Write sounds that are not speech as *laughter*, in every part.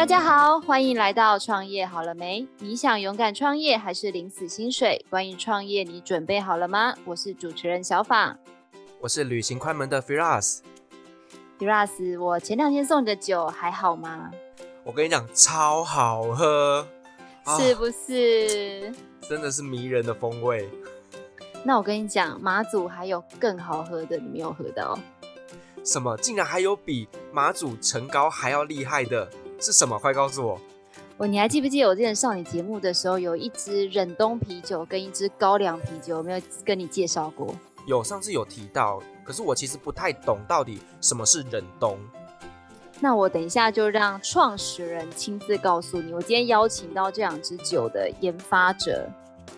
大家好，欢迎来到创业好了没？你想勇敢创业还是领死薪水？关于创业，你准备好了吗？我是主持人小法，我是旅行快门的 Firas。Firas，我前两天送你的酒还好吗？我跟你讲，超好喝，是不是？啊，真的是迷人的风味。那我跟你讲，马祖还有更好喝的，你没有喝到？什么？竟然还有比马祖陈高还要厉害的？是什么？快告诉我！我，你还记不记得我之前上你节目的时候，有一支忍冬啤酒跟一支高粱啤酒，有没有跟你介绍过？有，上次有提到，可是我其实不太懂到底什么是忍冬。那我等一下就让创始人亲自告诉你。我今天邀请到这两支酒的研发者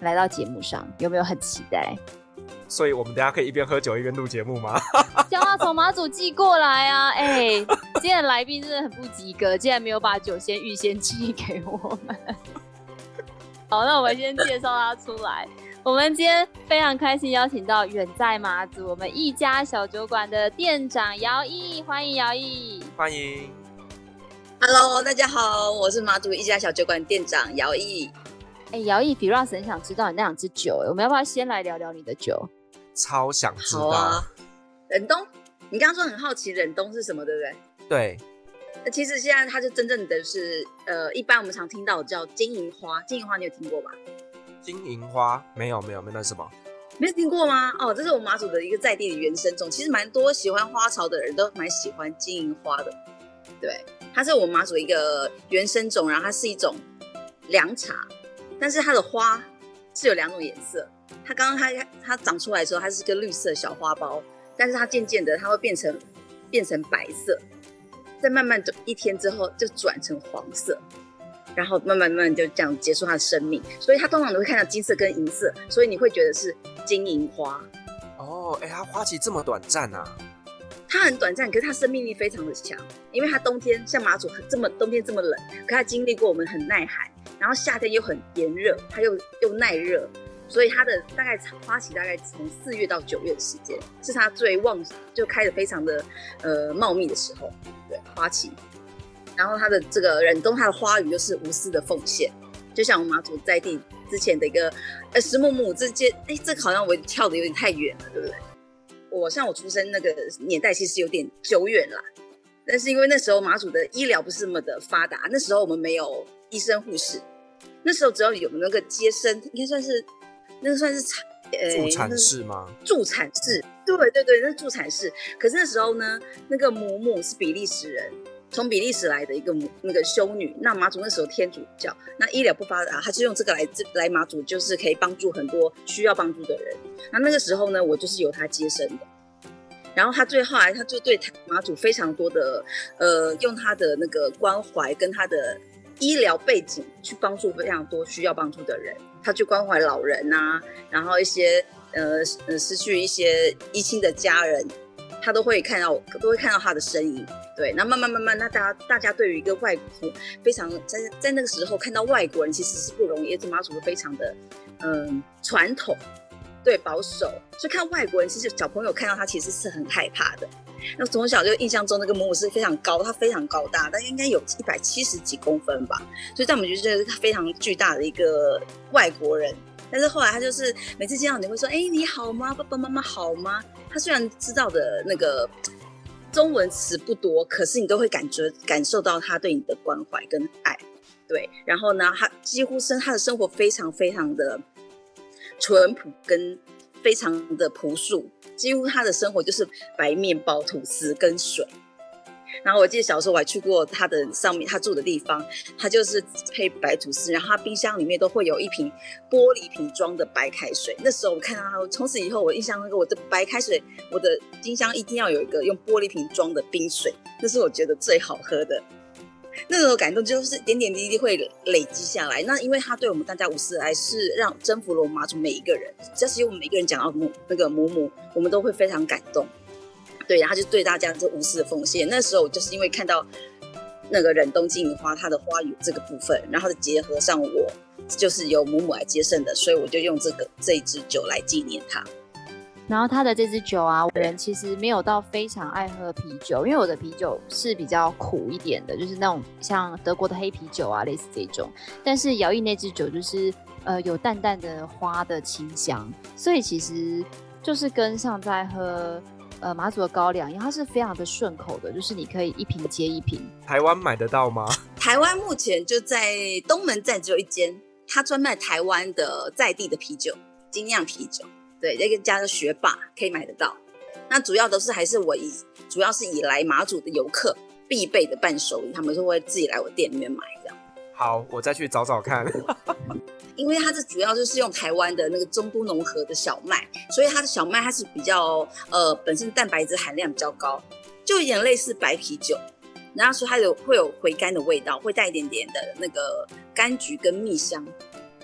来到节目上，有没有很期待？所以我们等下可以一边喝酒一边录节目吗？*laughs* 将要从马祖寄过来啊！哎、欸，今天的来宾真的很不及格，竟然没有把酒先预先寄给我们。*laughs* 好，那我们先介绍他出来。我们今天非常开心邀请到远在马祖我们一家小酒馆的店长姚毅，欢迎姚毅，欢迎。Hello，大家好，我是马祖一家小酒馆店长姚毅。哎、欸，姚毅，Firas 很想知道你那两支酒，我们要不要先来聊聊你的酒？超想知道。好啊，忍冬，你刚刚说很好奇忍冬是什么，对不对？对。那其实现在它就真正的是，呃，一般我们常听到的叫金银花，金银花你有听过吧？金银花没有没有没有，那什么？没有听过吗？哦，这是我们马祖的一个在地的原生种，其实蛮多喜欢花草的人都蛮喜欢金银花的。对，它是我们马祖一个原生种，然后它是一种凉茶，但是它的花是有两种颜色。它刚刚它它长出来的时候，它是个绿色小花苞，但是它渐渐的它会变成变成白色，再慢慢的一天之后就转成黄色，然后慢慢慢慢就这样结束它的生命。所以它通常都会看到金色跟银色，所以你会觉得是金银花。哦，哎、欸，它花期这么短暂啊？它很短暂，可是它生命力非常的强，因为它冬天像马祖这么冬天这么冷，可它经历过我们很耐寒，然后夏天又很炎热，它又又耐热。所以它的大概花期大概从四月到九月的时间，是它最旺就开的非常的呃茂密的时候，对花期。然后它的这个忍冬，它的花语就是无私的奉献，就像我们马祖在地之前的一个呃石木木之间，哎，这个好像我跳的有点太远了，对不对？我像我出生那个年代其实有点久远啦，但是因为那时候马祖的医疗不是那么的发达，那时候我们没有医生护士，那时候只要有那个接生，应该算是。那个算是产，呃，助产士吗？助产士，对对对，那是助产士。可是那时候呢，那个母母是比利时人，从比利时来的一个母那个修女。那马祖那时候天主教，那医疗不发达，他就用这个来来马祖，就是可以帮助很多需要帮助的人。那那个时候呢，我就是由他接生的。然后他最后来，他就对马祖非常多的，呃，用他的那个关怀跟他的医疗背景去帮助非常多需要帮助的人。他去关怀老人呐、啊，然后一些呃呃失去一些一亲的家人，他都会看到，都会看到他的身影。对，那慢慢慢慢，那大家大家对于一个外国非常在在那个时候看到外国人其实是不容易，这妈祖非常的嗯传统，对保守，所以看外国人其实小朋友看到他其实是很害怕的。那从小就印象中那个母母是非常高，他非常高大，但应该有一百七十几公分吧，所以在我们觉得这是非常巨大的一个外国人。但是后来他就是每次见到你会说：“哎、你好吗？爸爸妈妈好吗？”他虽然知道的那个中文词不多，可是你都会感觉感受到他对你的关怀跟爱。对，然后呢，他几乎生他的生活非常非常的淳朴跟非常的朴素。几乎他的生活就是白面包、吐司跟水。然后我记得小时候我还去过他的上面，他住的地方，他就是配白吐司，然后他冰箱里面都会有一瓶玻璃瓶装的白开水。那时候我看到他，从此以后我印象那个我的白开水，我的冰箱一定要有一个用玻璃瓶装的冰水，那是我觉得最好喝的。那种感动就是点点滴滴会累积下来。那因为他对我们大家无私的爱，是让征服了我们马祖每一个人。只要是我们每一个人讲到母那个母母，我们都会非常感动。对，然后就对大家这无私的奉献。那时候我就是因为看到那个忍冬金银花它的花语这个部分，然后结合上我就是由母母来接生的，所以我就用这个这一支酒来纪念它。然后他的这支酒啊，我人其实没有到非常爱喝啤酒，因为我的啤酒是比较苦一点的，就是那种像德国的黑啤酒啊，类似这种。但是姚毅那支酒就是呃有淡淡的花的清香，所以其实就是跟像在喝呃马祖的高粱一样，它是非常的顺口的，就是你可以一瓶接一瓶。台湾买得到吗？*laughs* 台湾目前就在东门站只有一间，它专卖台湾的在地的啤酒，精酿啤酒。对，这个家的学霸可以买得到。那主要都是还是我以，主要是以来马祖的游客必备的伴手礼，他们是会自己来我店里面买这样。好，我再去找找看。*laughs* 因为它是主要就是用台湾的那个中都农合的小麦，所以它的小麦它是比较呃本身蛋白质含量比较高，就有点类似白啤酒。然后说它有会有回甘的味道，会带一点点的那个柑橘跟蜜香。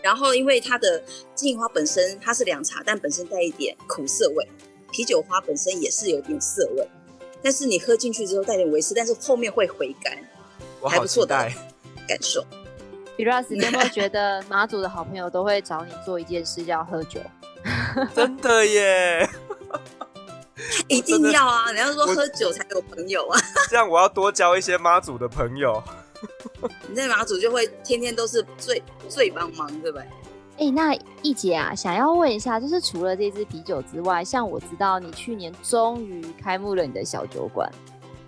然后，因为它的金银花本身它是凉茶，但本身带一点苦涩味；啤酒花本身也是有点涩味，但是你喝进去之后带点微涩，但是后面会回甘，还不错的感受。Firas，你有没有觉 *laughs* 得马祖的好朋友都会找你做一件事，叫喝酒？*laughs* 真的耶！一定要啊！人家说喝酒才有朋友啊，这样我要多交一些妈祖的朋友。*laughs* 你在马祖就会天天都是最最帮忙，对不对？哎、欸，那易姐啊，想要问一下，就是除了这支啤酒之外，像我知道你去年终于开幕了你的小酒馆。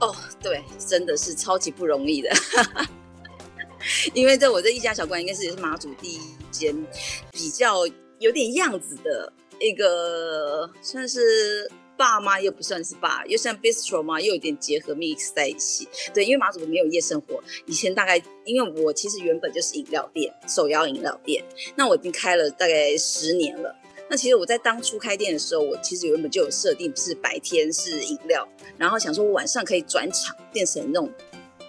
哦，对，真的是超级不容易的，*laughs* 因为在我这一家小馆应该是也是马祖第一间比较有点样子的一个，算是。爸妈又不算是爸，又像 bistro 嘛，又有点结合 mix 在一起。对，因为马祖没有夜生活，以前大概因为我其实原本就是饮料店，手摇饮料店，那我已经开了大概十年了。那其实我在当初开店的时候，我其实原本就有设定是白天是饮料，然后想说我晚上可以转场变成那种，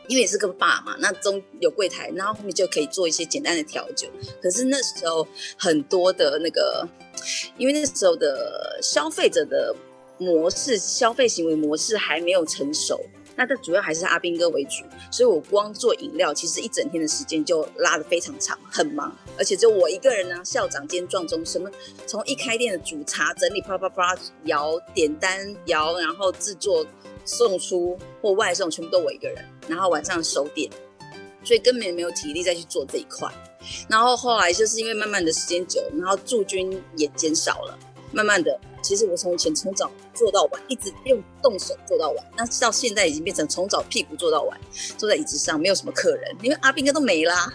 因为也是个爸嘛，那中有柜台，然后后面就可以做一些简单的调酒。可是那时候很多的那个，因为那时候的消费者的。模式消费行为模式还没有成熟，那这主要还是阿兵哥为主，所以我光做饮料，其实一整天的时间就拉得非常长，很忙，而且就我一个人呢，校长兼撞钟，什么从一开店的煮茶、整理、啪啪啪摇、点单、摇，然后制作、送出或外送，全部都我一个人，然后晚上收店，所以根本没有体力再去做这一块。然后后来就是因为慢慢的时间久，然后驻军也减少了，慢慢的。其实我从前从早做到晚，一直用动手做到晚。那到现在已经变成从早屁股做到晚，坐在椅子上没有什么客人，因为阿兵哥都没啦。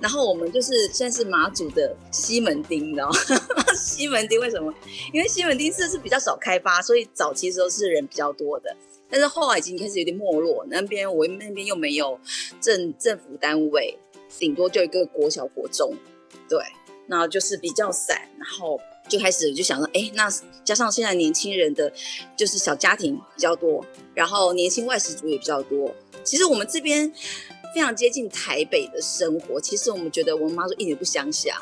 然后我们就是现在是马祖的西门町，你知道吗？*laughs* 西门町为什么？因为西门町是是比较少开发，所以早期的时候是人比较多的。但是后来已经开始有点没落，那边我那边又没有政政府单位，顶多就一个国小国中，对，然后就是比较散，然后。就开始就想说，哎，那加上现在年轻人的就是小家庭比较多，然后年轻外食族也比较多。其实我们这边非常接近台北的生活。其实我们觉得我们妈说一点不乡下，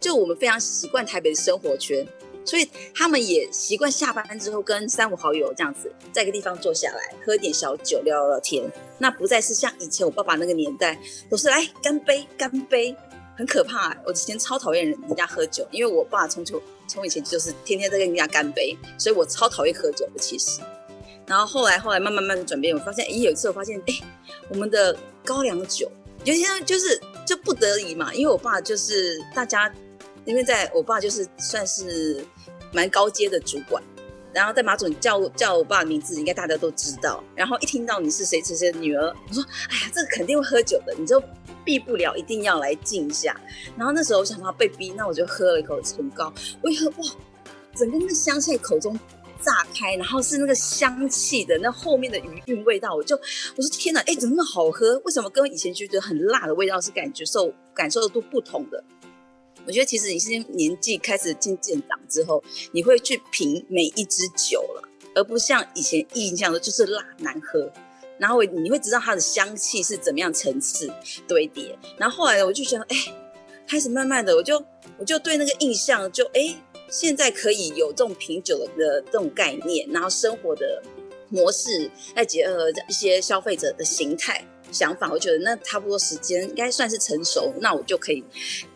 就我们非常习惯台北的生活圈，所以他们也习惯下班之后跟三五好友这样子在一个地方坐下来喝点小酒聊聊天。那不再是像以前我爸爸那个年代，都是来干杯干杯，很可怕。我以前超讨厌人人家喝酒，因为我爸从就。从以前就是天天在跟人家干杯，所以我超讨厌喝酒的。其实，然后后来后来慢慢慢慢转变，我发现，咦，有一次我发现，哎，我们的高粱酒，有些就是就不得已嘛，因为我爸就是大家，因为在我爸就是算是蛮高阶的主管，然后在马总叫叫我爸名字，应该大家都知道。然后一听到你是谁谁谁的女儿，我说，哎呀，这个肯定会喝酒的，你就。避不了，一定要来敬一下。然后那时候我想到被逼，那我就喝了一口纯高。我一喝，哇，整个那个香气口中炸开，然后是那个香气的那后面的余韵味道，我就我说天哪，哎，怎么那么好喝？为什么跟以前就觉得很辣的味道是感觉受感受度不同的？我觉得其实你是年纪开始渐渐长之后，你会去品每一支酒了，而不像以前印象的就是辣难喝。然后你会知道它的香气是怎么样层次堆叠。然后后来我就觉得，哎，开始慢慢的，我就我就对那个印象就哎，现在可以有这种品酒的这种概念，然后生活的模式再结合一些消费者的形态，想法，我觉得那差不多时间应该算是成熟，那我就可以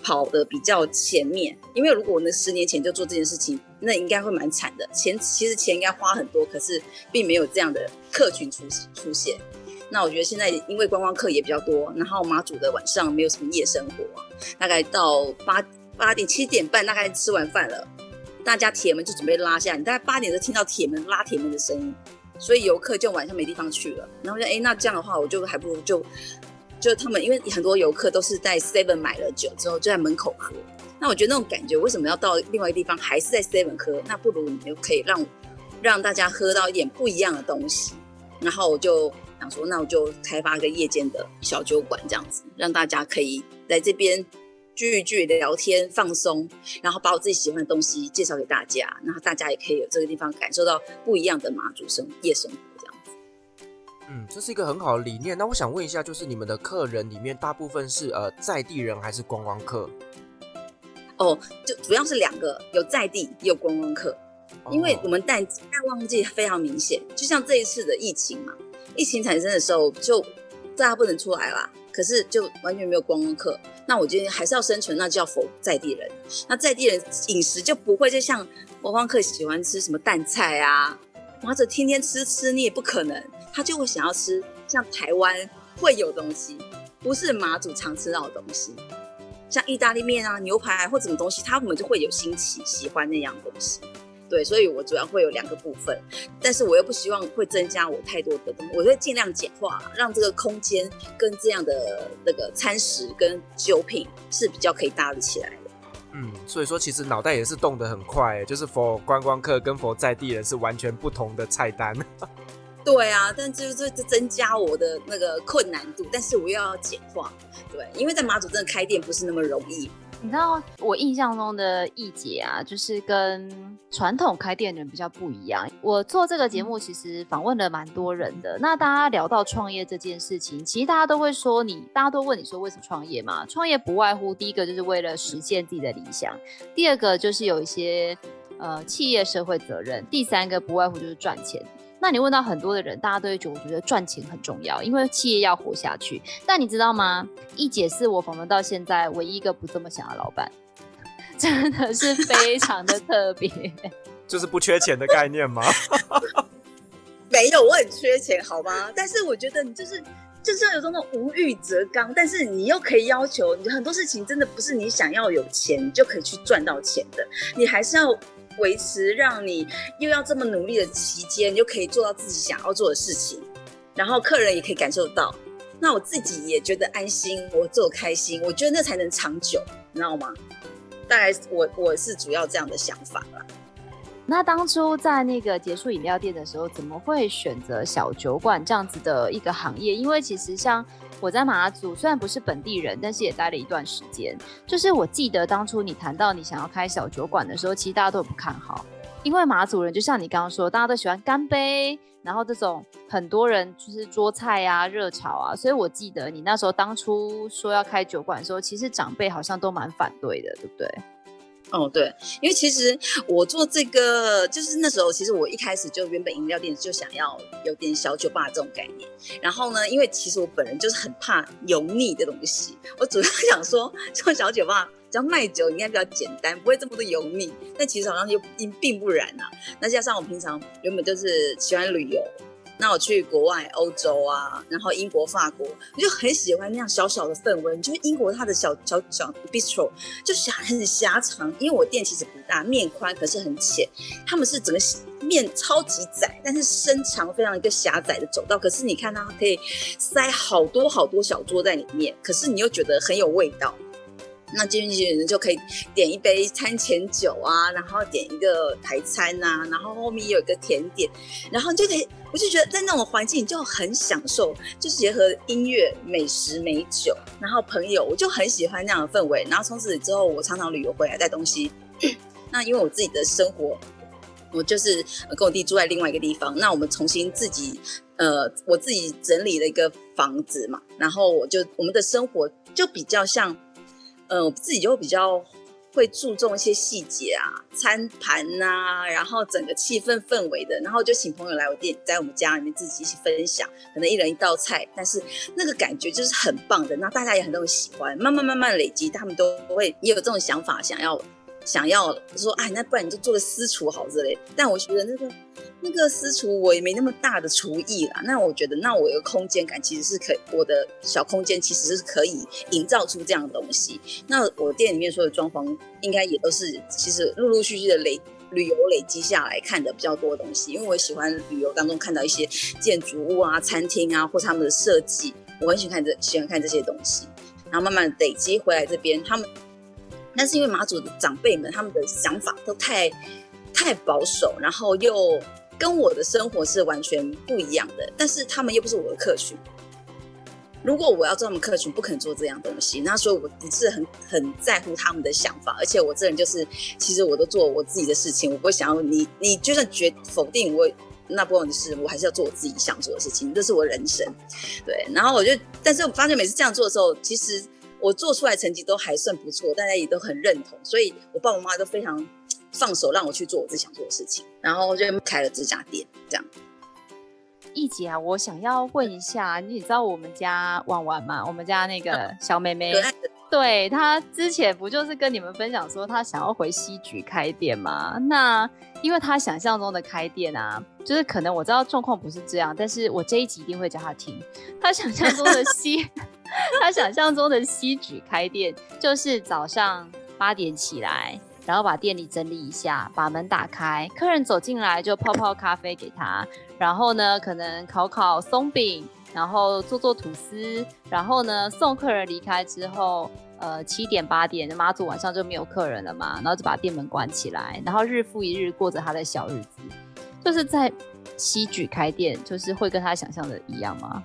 跑得比较前面。因为如果我那十年前就做这件事情，那应该会蛮惨的。钱其实钱应该花很多，可是并没有这样的客群出出现。那我觉得现在因为观光客也比较多，然后马祖的晚上没有什么夜生活，大概到八八点七点半大概吃完饭了，大家铁门就准备拉下，你大概八点就听到铁门拉铁门的声音。所以游客就晚上没地方去了，然后就哎，那这样的话，我就还不如就就他们，因为很多游客都是在 Seven 买了酒之后就在门口喝，那我觉得那种感觉，为什么要到另外一个地方还是在 Seven 喝？那不如你就可以让让大家喝到一点不一样的东西。然后我就想说，那我就开发个夜间的小酒馆，这样子让大家可以在这边。聚一聚聊天放松，然后把我自己喜欢的东西介绍给大家，然后大家也可以有这个地方感受到不一样的马祖生夜生活这样子。嗯，这是一个很好的理念。那我想问一下，就是你们的客人里面大部分是呃在地人还是观光客？哦，就主要是两个，有在地也有观光客。因为我们淡淡旺季非常明显，就像这一次的疫情嘛，疫情产生的时候就大家不能出来啦。可是就完全没有观光客，那我觉得还是要生存，那就要否在地人。那在地人饮食就不会就像观光客喜欢吃什么淡菜啊，或者天天吃吃你也不可能，他就会想要吃像台湾会有东西，不是马祖常吃到的东西，像意大利面啊、牛排或什么东西，他们就会有新奇喜欢那样东西。对，所以我主要会有两个部分，但是我又不希望会增加我太多的东西，我会尽量简化，让这个空间跟这样的那个餐食跟酒品是比较可以搭得起来的。嗯，所以说其实脑袋也是动得很快，就是 for 观光客跟 for 在地人是完全不同的菜单。*laughs* 对啊，但就是增加我的那个困难度，但是我又要简化。对，因为在马祖真的开店不是那么容易。你知道我印象中的易姐啊，就是跟传统开店的人比较不一样。我做这个节目其实访问了蛮多人的。那大家聊到创业这件事情，其实大家都会说你，大家都问你说为什么创业嘛？创业不外乎第一个就是为了实现自己的理想，第二个就是有一些呃企业社会责任，第三个不外乎就是赚钱。那你问到很多的人，大家都会觉得，我觉得赚钱很重要，因为企业要活下去。但你知道吗？一姐是我访问到现在唯一一个不这么想的老板，真的是非常的特别。*laughs* 就是不缺钱的概念吗？*laughs* 没有，我很缺钱，好吗？但是我觉得你就是就是要有这种无欲则刚，但是你又可以要求你很多事情，真的不是你想要有钱你就可以去赚到钱的，你还是要。维持让你又要这么努力的期间，你就可以做到自己想要做的事情，然后客人也可以感受到，那我自己也觉得安心，我做开心，我觉得那才能长久，你知道吗？大概我我是主要这样的想法啦。那当初在那个结束饮料店的时候，怎么会选择小酒馆这样子的一个行业？因为其实像。我在马祖虽然不是本地人，但是也待了一段时间。就是我记得当初你谈到你想要开小酒馆的时候，其实大家都不看好，因为马祖人就像你刚刚说，大家都喜欢干杯，然后这种很多人就是桌菜啊、热炒啊，所以我记得你那时候当初说要开酒馆的时候，其实长辈好像都蛮反对的，对不对？哦，对，因为其实我做这个，就是那时候，其实我一开始就原本饮料店就想要有点小酒吧这种概念。然后呢，因为其实我本人就是很怕油腻的东西，我主要 *laughs* 想说做小酒吧，只要卖酒应该比较简单，不会这么多油腻。但其实好像又并并不然啊。那加上我平常原本就是喜欢旅游。那我去国外，欧洲啊，然后英国、法国，我就很喜欢那样小小的氛围。就是英国它的小小小 bistro 就狭很狭长，因为我店其实不大，面宽可是很浅。他们是整个面超级窄，但是身长非常一个狭窄的走道。可是你看它可以塞好多好多小桌在里面，可是你又觉得很有味道。那进去人就可以点一杯餐前酒啊，然后点一个台餐啊，然后后面有一个甜点，然后就可以，我就觉得在那种环境就很享受，就结合音乐、美食、美酒，然后朋友，我就很喜欢那样的氛围。然后从此之后，我常常旅游回来带东西。*clears throat* 那因为我自己的生活，我就是跟我弟住在另外一个地方，那我们重新自己呃，我自己整理了一个房子嘛，然后我就我们的生活就比较像。呃，我自己就比较会注重一些细节啊，餐盘呐、然后整个气氛氛围的，然后就请朋友来我店，在我们家里面自己一起分享，可能一人一道菜，但是那个感觉就是很棒的，那大家也很都喜欢，慢慢慢慢累积，他们都会也有这种想法，想要。想要说，哎，那不然你就做个私厨好之类。但我觉得那个那个私厨我也没那么大的厨艺啦。那我觉得，那我有个空间感其实是可以，我的小空间其实是可以营造出这样的东西。那我店里面所有装潢应该也都是，其实陆陆续续的累旅游累积下来看的比较多的东西。因为我喜欢旅游当中看到一些建筑物啊、餐厅啊，或是他们的设计，我很喜欢这喜欢看这些东西。然后慢慢累积回来这边，他们。那是因为马祖的长辈们，他们的想法都太太保守，然后又跟我的生活是完全不一样的。但是他们又不是我的客群，如果我要做他们客群，不肯做这样东西，那所以我不是很很在乎他们的想法。而且我这人就是，其实我都做我自己的事情，我不会想要你，你就算决否定我，那不关我的事，我还是要做我自己想做的事情，这是我人生。对，然后我就，但是我发现每次这样做的时候，其实。我做出来成绩都还算不错，大家也都很认同，所以我爸爸妈妈都非常放手让我去做我自己想做的事情，然后就开了这家店。这样，易姐啊，我想要问一下，你知道我们家婉婉吗？我们家那个小妹妹，嗯、*laughs* 对，她之前不就是跟你们分享说她想要回西局开店吗？那因为她想象中的开店啊，就是可能我知道状况不是这样，但是我这一集一定会叫她听，她想象中的西。*laughs* 她想象中的西局开店，就是早上八点起来，然后把店里整理一下，把门打开，客人走进来就泡泡咖啡给他，然后呢，可能烤烤松饼，然后做做吐司，然后呢，送客人离开之后，呃，七点八点，妈祖晚上就没有客人了嘛，然后就把店门关起来，然后日复一日过着他的小日子，就是在西举开店，就是会跟他想象的一样吗？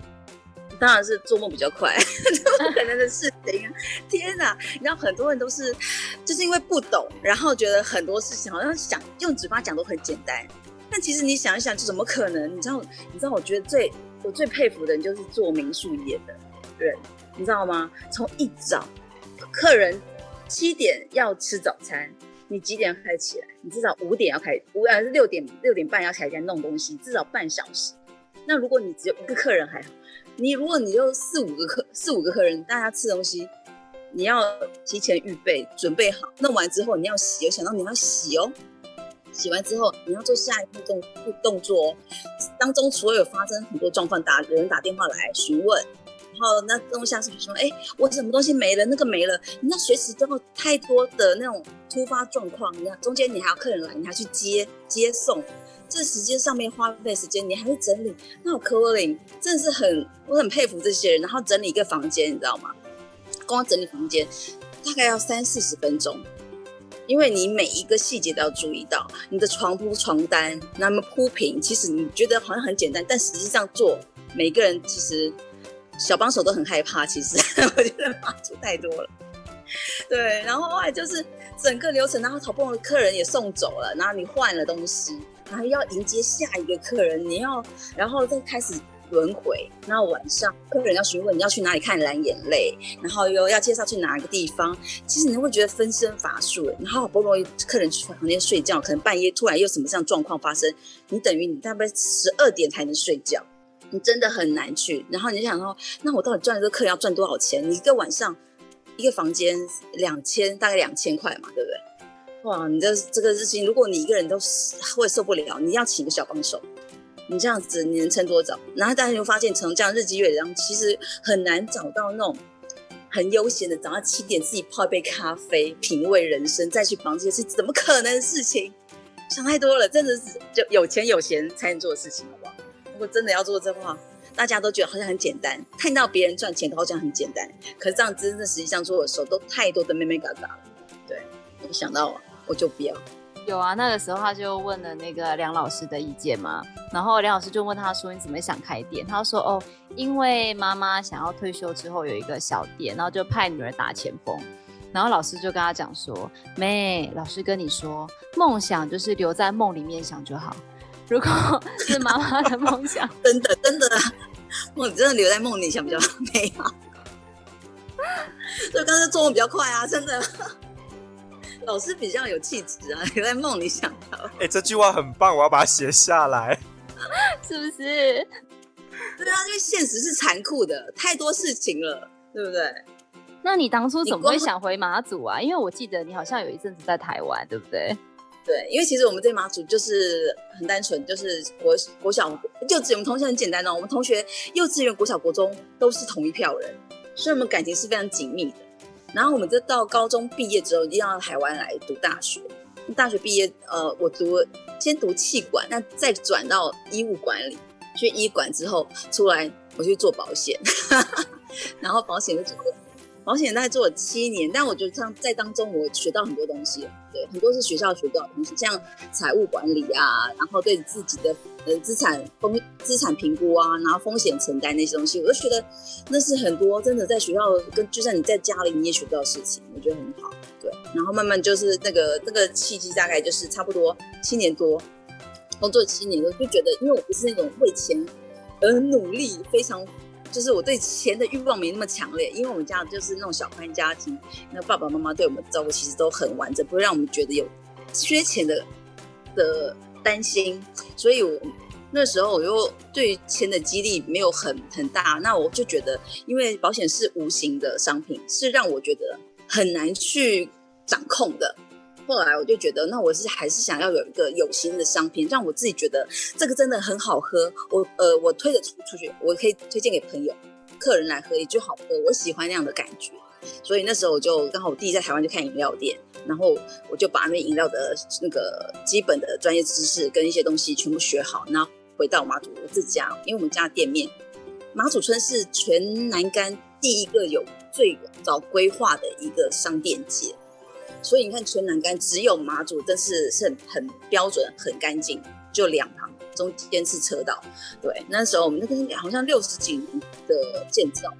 当然是做梦比较快，*laughs* 不可能的事情啊。天哪！你知道很多人都是，就是因为不懂，然后觉得很多事情好像想用嘴巴讲都很简单，但其实你想一想，就怎么可能？你知道，你知道，我觉得最我最佩服的人就是做民宿业的人，你知道吗？从一早客人七点要吃早餐，你几点开始起来？你至少五点要开，五还是六点六点半要起来弄东西，至少半小时。那如果你只有一个客人还好。你如果你就四五个客四五个客人，大家吃东西，你要提前预备准备好，弄完之后你要洗，我想到你要洗哦，洗完之后你要做下一步动动作哦，当中除了有发生很多状况，打有人打电话来询问，然后那东西是说，哎，我什么东西没了，那个没了，你要随时都有太多的那种突发状况，你看中间你还有客人来，你还去接接送。这时间上面花费时间，你还会整理，那我柯林真的是很，我很佩服这些人。然后整理一个房间，你知道吗？光整理房间大概要三四十分钟，因为你每一个细节都要注意到，你的床铺、床单那么铺平，其实你觉得好像很简单，但实际上做每个人其实小帮手都很害怕。其实 *laughs* 我觉得妈祖太多了，对。然后后来就是整个流程，然后好不容易客人也送走了，然后你换了东西。然后要迎接下一个客人，你要，然后再开始轮回。然后晚上客人要询问你要去哪里看蓝眼泪，然后又要介绍去哪个地方。其实你会觉得分身乏术。然后好不容易客人去房间睡觉，可能半夜突然又什么这样状况发生，你等于你大概十二点才能睡觉，你真的很难去。然后你就想说，那我到底赚这个客人要赚多少钱？你一个晚上一个房间两千，大概两千块嘛，对不对？哇，你这这个事情，如果你一个人都会受不了，你要请个小帮手，你这样子你能撑多久？然后大家就发现，从这样日积月累，然后其实很难找到那种很悠闲的早上七点自己泡一杯咖啡，品味人生，再去忙这些事，怎么可能的事情？想太多了，真的是就有钱有闲才能做的事情，好不好？如果真的要做这话，大家都觉得好像很简单，看到别人赚钱都好像很简单，可是这样真的实际上做的时候都太多的妹妹嘎嘎了。对，我想到了。我就不要。有啊，那个时候他就问了那个梁老师的意见嘛，然后梁老师就问他说：“你怎么想开店？”他说：“哦，因为妈妈想要退休之后有一个小店，然后就派女儿打前锋。”然后老师就跟他讲说：“妹，老师跟你说，梦想就是留在梦里面想就好。如果是妈妈的梦想，*laughs* 真的真的，梦真的留在梦里想比较美好。所以刚才做梦比较快啊，真的。”老师比较有气质啊，你 *laughs* 在梦里想到。哎、欸，这句话很棒，我要把它写下来，*laughs* 是不是？*laughs* 对啊，因为现实是残酷的，太多事情了，对不对？那你当初怎么会想回马祖啊？因为我记得你好像有一阵子在台湾，对不对？对，因为其实我们在马祖就是很单纯，就是国国小、幼稚园，我们同学很简单哦。我们同学幼稚园、国小、国中都是同一票人，所以我们感情是非常紧密的。然后我们就到高中毕业之后，一定要到台湾来读大学。大学毕业，呃，我读先读气管，那再转到医务管理。去医管之后出来，我去做保险，*laughs* 然后保险就做。保险大概做了七年，但我觉得像在当中我学到很多东西，对，很多是学校学到的东西，像财务管理啊，然后对自己的呃资产风资产评估啊，然后风险承担那些东西，我就觉得那是很多真的在学校跟就算你在家里你也学不到事情，我觉得很好，对，然后慢慢就是那个那个契机大概就是差不多七年多，工作七年多就觉得，因为我不是那种为钱而努力非常。就是我对钱的欲望没那么强烈，因为我们家就是那种小康家庭，那爸爸妈妈对我们的照顾其实都很完整，不会让我们觉得有缺钱的的担心。所以我那时候我又对钱的激励没有很很大，那我就觉得，因为保险是无形的商品，是让我觉得很难去掌控的。后来我就觉得，那我是还是想要有一个有形的商品，让我自己觉得这个真的很好喝。我呃，我推着出出去，我可以推荐给朋友、客人来喝，也就好喝。我喜欢那样的感觉，所以那时候我就刚好我弟在台湾就开饮料店，然后我就把那饮料的那个基本的专业知识跟一些东西全部学好，然后回到马祖我自家，因为我们家店面马祖村是全南竿第一个有最早规划的一个商店街。所以你看，全栏杆只有马祖，但是是很很标准、很干净，就两旁中间是车道。对，那时候我们那个好像六十几年的建造，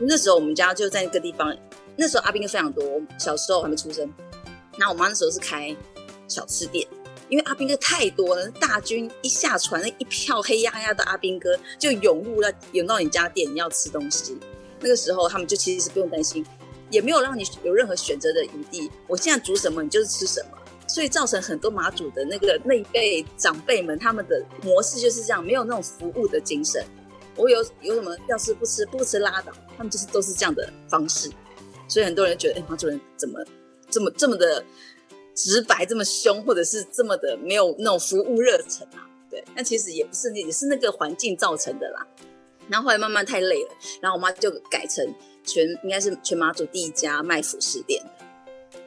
那时候我们家就在那个地方。那时候阿兵哥非常多，小时候还没出生。那我妈那时候是开小吃店，因为阿兵哥太多了，大军一下船，那一票黑压压的阿兵哥就涌入了，涌到你家店，你要吃东西。那个时候他们就其实是不用担心。也没有让你有任何选择的余地。我现在煮什么，你就是吃什么，所以造成很多马祖的那个那一辈长辈们他们的模式就是这样，没有那种服务的精神。我有有什么要吃不吃，不吃拉倒，他们就是都是这样的方式。所以很多人觉得，哎，马祖人怎么这么这么的直白，这么凶，或者是这么的没有那种服务热忱啊？对，但其实也不是，也是那个环境造成的啦。然后后来慢慢太累了，然后我妈就改成。全应该是全马祖第一家卖服饰店的，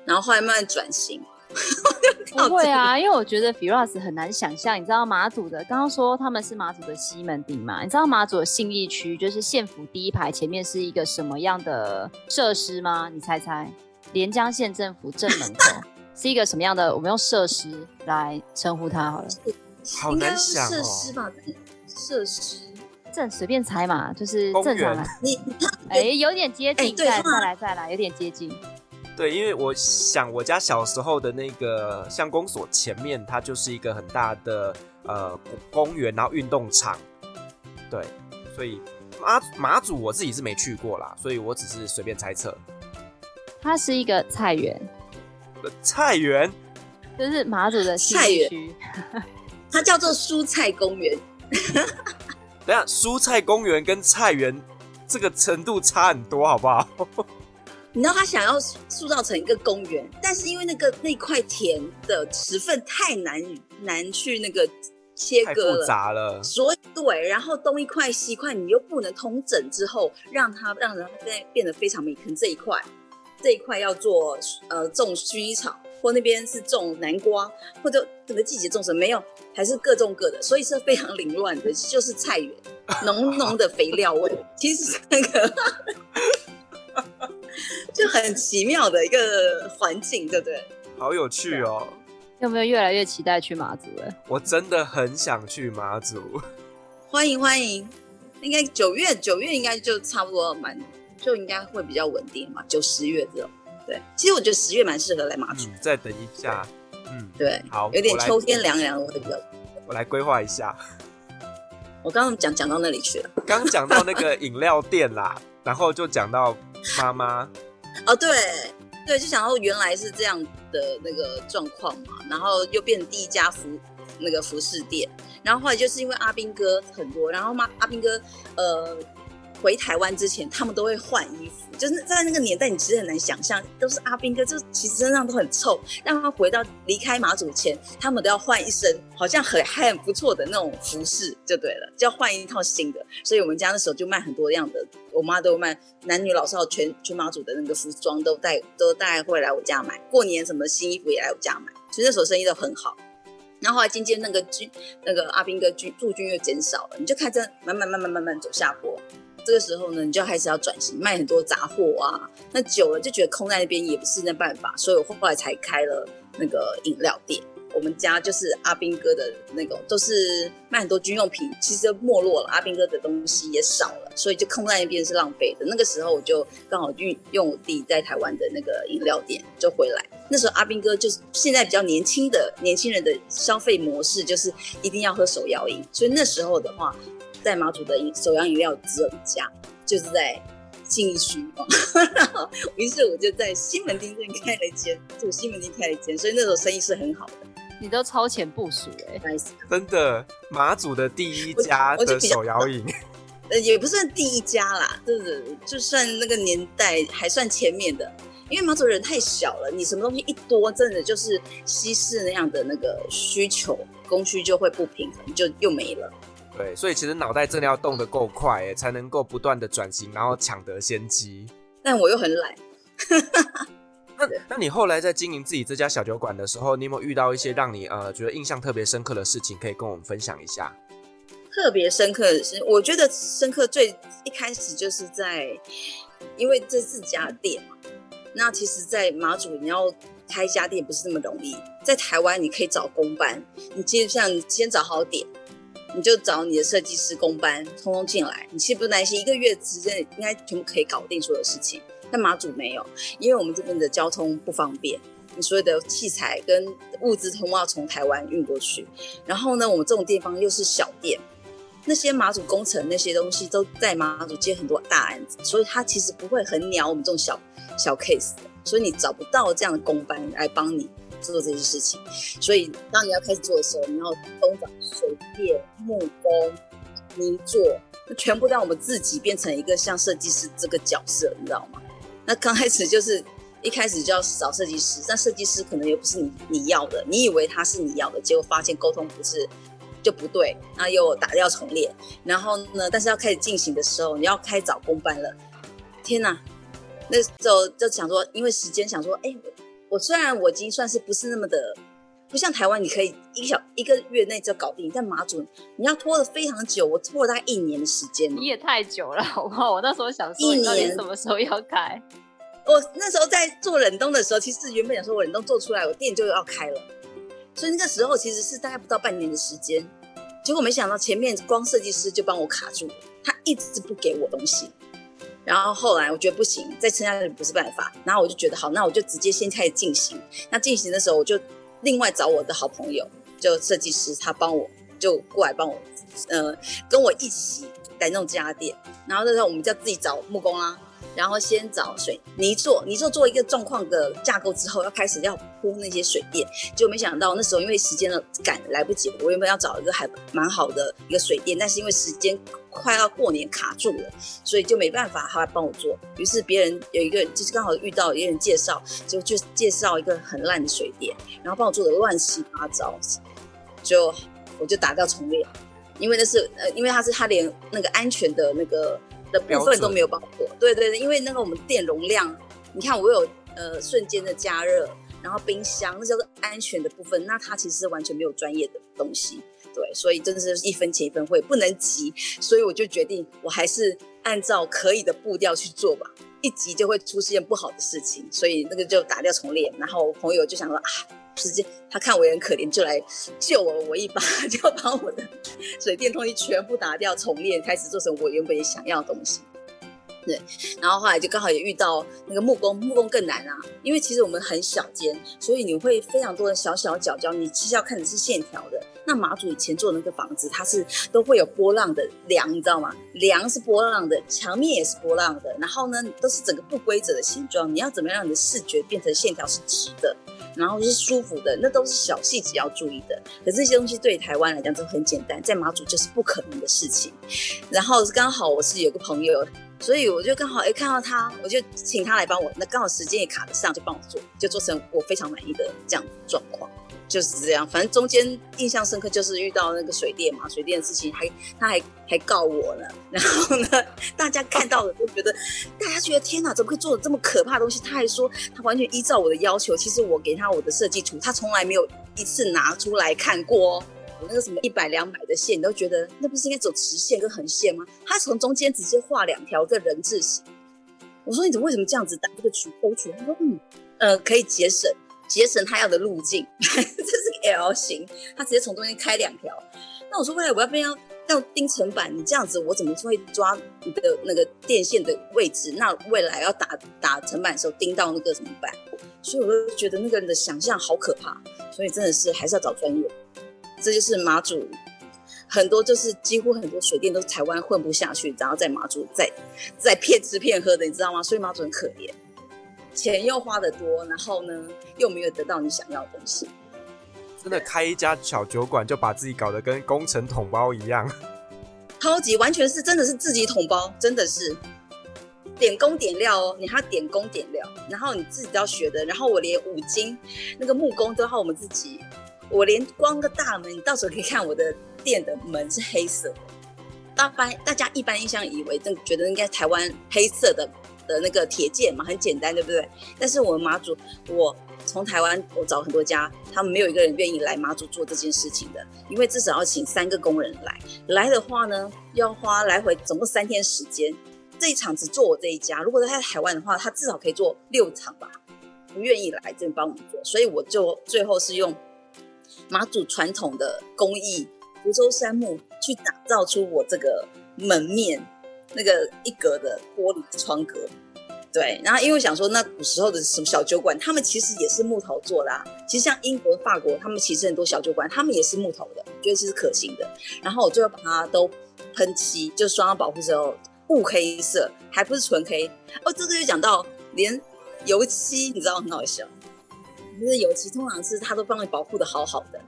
然后后来慢慢转型。*laughs* 不会啊，因为我觉得 Firas 很难想象，你知道马祖的，刚刚说他们是马祖的西门町嘛？你知道马祖的信义区就是县府第一排前面是一个什么样的设施吗？你猜猜，连江县政府正门口 *laughs* 是一个什么样的？我们用设施来称呼它好了。好难想哦。设施吧，设施。正随便猜嘛，就是正常的。你哎、欸，有点接近，欸、再再来再来，有点接近。对，因为我想我家小时候的那个乡公所前面，它就是一个很大的呃公园，然后运动场。对，所以马马祖我自己是没去过啦，所以我只是随便猜测。它是一个菜园。菜园？就是马祖的菜园。它叫做蔬菜公园。*laughs* 等下，蔬菜公园跟菜园这个程度差很多，好不好？*laughs* 你知道他想要塑造成一个公园，但是因为那个那块田的尺寸太难难去那个切割了，太复杂了。所以对，然后东一块西一块，你又不能通整之后，让它让人变变得非常美。可能这一块这一块要做呃种薰衣草。或那边是种南瓜，或者整个季节种什么没有，还是各种各的，所以是非常凌乱的，*laughs* 就是菜园，浓浓的肥料味。*laughs* 其实那个 *laughs* 就很奇妙的一个环境，对不对？好有趣哦！有没有越来越期待去马祖了？我真的很想去马祖，欢迎欢迎！应该九月九月应该就差不多蛮，就应该会比较稳定嘛，九十月这种。对，其实我觉得十月蛮适合来马祖。嗯，再等一下，嗯，对，好，有点秋天凉凉，我会比较。我来规划一下。我刚刚讲讲到那里去了。刚讲到那个饮料店啦，然后就讲到妈妈。哦，对，对，就想到原来是这样的那个状况嘛，然后又变成第一家服那个服饰店，然后后来就是因为阿兵哥很多，然后妈阿兵哥呃。回台湾之前，他们都会换衣服，就是在那个年代，你其实很难想象，都是阿兵哥，就其实身上都很臭。让他回到离开马祖前，他们都要换一身好像很还很不错的那种服饰，就对了，就要换一套新的。所以我们家那时候就卖很多样的，我妈都卖男女老少全全马祖的那个服装都带都带会来我家买，过年什么新衣服也来我家买，所以那时候生意都很好。然后后来渐渐那个军那个阿兵哥军驻军又减少了，你就看着慢慢慢慢慢慢走下坡。这个时候呢，你就开始要转型，卖很多杂货啊。那久了就觉得空在那边也不是那办法，所以我后来才开了那个饮料店。我们家就是阿兵哥的那种，都是卖很多军用品，其实没落了，阿兵哥的东西也少了，所以就空在那边是浪费的。那个时候我就刚好运用我弟在台湾的那个饮料店就回来。那时候阿兵哥就是现在比较年轻的年轻人的消费模式，就是一定要喝手摇饮，所以那时候的话。在马祖的饮手摇饮料只有一家，就是在信义区哦。*laughs* 然后，于是我就在西门町这边开了一间，就西门町开了一间，所以那时候生意是很好的。你都超前部署哎、欸，真的，马祖的第一家的手摇饮，*laughs* 呃，也不算第一家啦，就是就算那个年代还算前面的，因为马祖人太小了，你什么东西一多，真的就是西式那样的那个需求供需就会不平衡，就又没了。对，所以其实脑袋真的要动得够快，哎，才能够不断的转型，然后抢得先机。但我又很懒。*laughs* 那那你后来在经营自己这家小酒馆的时候，你有没有遇到一些让你呃觉得印象特别深刻的事情，可以跟我们分享一下？特别深刻的是，我觉得深刻最一开始就是在，因为这四家店嘛，那其实，在马祖你要开一家店不是那么容易，在台湾你可以找公班，你其实像你先找好点。你就找你的设计师工班，通通进来。你其实不担心，一个月之间应该全部可以搞定所有事情。但马祖没有，因为我们这边的交通不方便，你所有的器材跟物资通要从台湾运过去。然后呢，我们这种地方又是小店，那些马祖工程那些东西都在马祖接很多大案子，所以他其实不会很鸟我们这种小小 case 的，所以你找不到这样的工班来帮你。做这些事情，所以当你要开始做的时候，你要东找水电、木工、泥作，那全部让我们自己变成一个像设计师这个角色，你知道吗？那刚开始就是一开始就要找设计师，但设计师可能又不是你你要的，你以为他是你要的，结果发现沟通不是就不对，那又打掉重练，然后呢，但是要开始进行的时候，你要开始找工班了，天哪！那时候就想说，因为时间想说，哎。我虽然我已经算是不是那么的，不像台湾，你可以一个小一个月内就搞定，但马祖你要拖的非常久，我拖了大概一年的时间。你也太久了，好不好？我那时候想说，一年什么时候要开？我那时候在做冷冻的时候，其实原本想说我冷冻做出来，我店就要开了，所以那个时候其实是大概不到半年的时间，结果没想到前面光设计师就帮我卡住了，他一直不给我东西。然后后来我觉得不行，再撑下去不是办法。然后我就觉得好，那我就直接先开始进行。那进行的时候，我就另外找我的好朋友，就设计师，他帮我就过来帮我，呃，跟我一起来弄这家店。然后那时候我们就自己找木工啦。然后先找水泥做，泥做做一个状况的架构之后，要开始要铺那些水电，结果没想到那时候因为时间的赶来不及，我原本要找一个还蛮好的一个水电，但是因为时间快要过年卡住了，所以就没办法他来帮我做。于是别人有一个就是刚好遇到一个人介绍，就就介绍一个很烂的水电，然后帮我做的乱七八糟，就我就打掉重练，因为那是呃，因为他是他连那个安全的那个。的部分都没有包括，对对对，因为那个我们电容量，你看我有呃瞬间的加热，然后冰箱，那叫做安全的部分，那它其实是完全没有专业的东西，对，所以真的是一分钱一分货，不能急，所以我就决定我还是按照可以的步调去做吧，一急就会出现不好的事情，所以那个就打掉重练，然后我朋友就想说啊。直接他看我也很可怜，就来救了我一把，*laughs* 就把我的水电东西全部打掉重练，开始做成我原本也想要的东西。对，然后后来就刚好也遇到那个木工，木工更难啊，因为其实我们很小间，所以你会非常多的小小角角，你其实要看的是线条的，那马祖以前做的那个房子，它是都会有波浪的梁，你知道吗？梁是波浪的，墙面也是波浪的，然后呢，都是整个不规则的形状。你要怎么样让你的视觉变成线条是直的，然后是舒服的？那都是小细节要注意的。可是这些东西对台湾来讲都很简单，在马祖就是不可能的事情。然后刚好我是有个朋友。所以我就刚好哎看到他，我就请他来帮我，那刚好时间也卡得上，就帮我做，就做成我非常满意的这样状况，就是这样。反正中间印象深刻就是遇到那个水电嘛，水电的事情还他还还告我呢。*laughs* 然后呢，大家看到了都觉得，大家觉得天哪，怎么会做的这么可怕的东西？他还说他完全依照我的要求，其实我给他我的设计图，他从来没有一次拿出来看过。那个什么一百两百的线，你都觉得那不是应该走直线跟横线吗？他从中间直接画两条个人字形。我说你怎么为什么这样子打这个曲勾曲？他说嗯呃可以节省节省他要的路径，*laughs* 这是个 L 型，他直接从中间开两条。那我说未来我要不要要钉层板？你这样子我怎么会抓你的那个电线的位置？那未来要打打层板的时候钉到那个什么板？所以我就觉得那个人的想象好可怕，所以真的是还是要找专业。这就是马祖，很多就是几乎很多水电都台湾混不下去，然后在马祖在在骗吃骗喝的，你知道吗？所以马祖很可怜，钱又花得多，然后呢又没有得到你想要的东西。真的开一家小酒馆就把自己搞得跟工程桶包一样，超级完全是真的是自己桶包，真的是点工点料哦，你还要点工点料，然后你自己都要学的，然后我连五金那个木工都要我们自己。我连光个大门，你到时候可以看我的店的门是黑色的。大般大家一般印象以为，真觉得应该台湾黑色的的那个铁件嘛，很简单，对不对？但是我们马祖，我从台湾我找很多家，他们没有一个人愿意来马祖做这件事情的，因为至少要请三个工人来。来的话呢，要花来回总共三天时间。这一场只做我这一家，如果他在台湾的话，他至少可以做六场吧。不愿意来这边帮我们做，所以我就最后是用。马祖传统的工艺，福州杉木去打造出我这个门面那个一格的玻璃窗格，对。然后因为我想说，那古时候的什么小酒馆，他们其实也是木头做的啊。其实像英国、法国，他们其实很多小酒馆，他们也是木头的，我觉得其实可行的。然后我最后把它都喷漆，就双双保护之后雾黑色，还不是纯黑哦。这个又讲到连油漆，你知道很好笑。就是油漆，通常是他都帮你保护的好好的，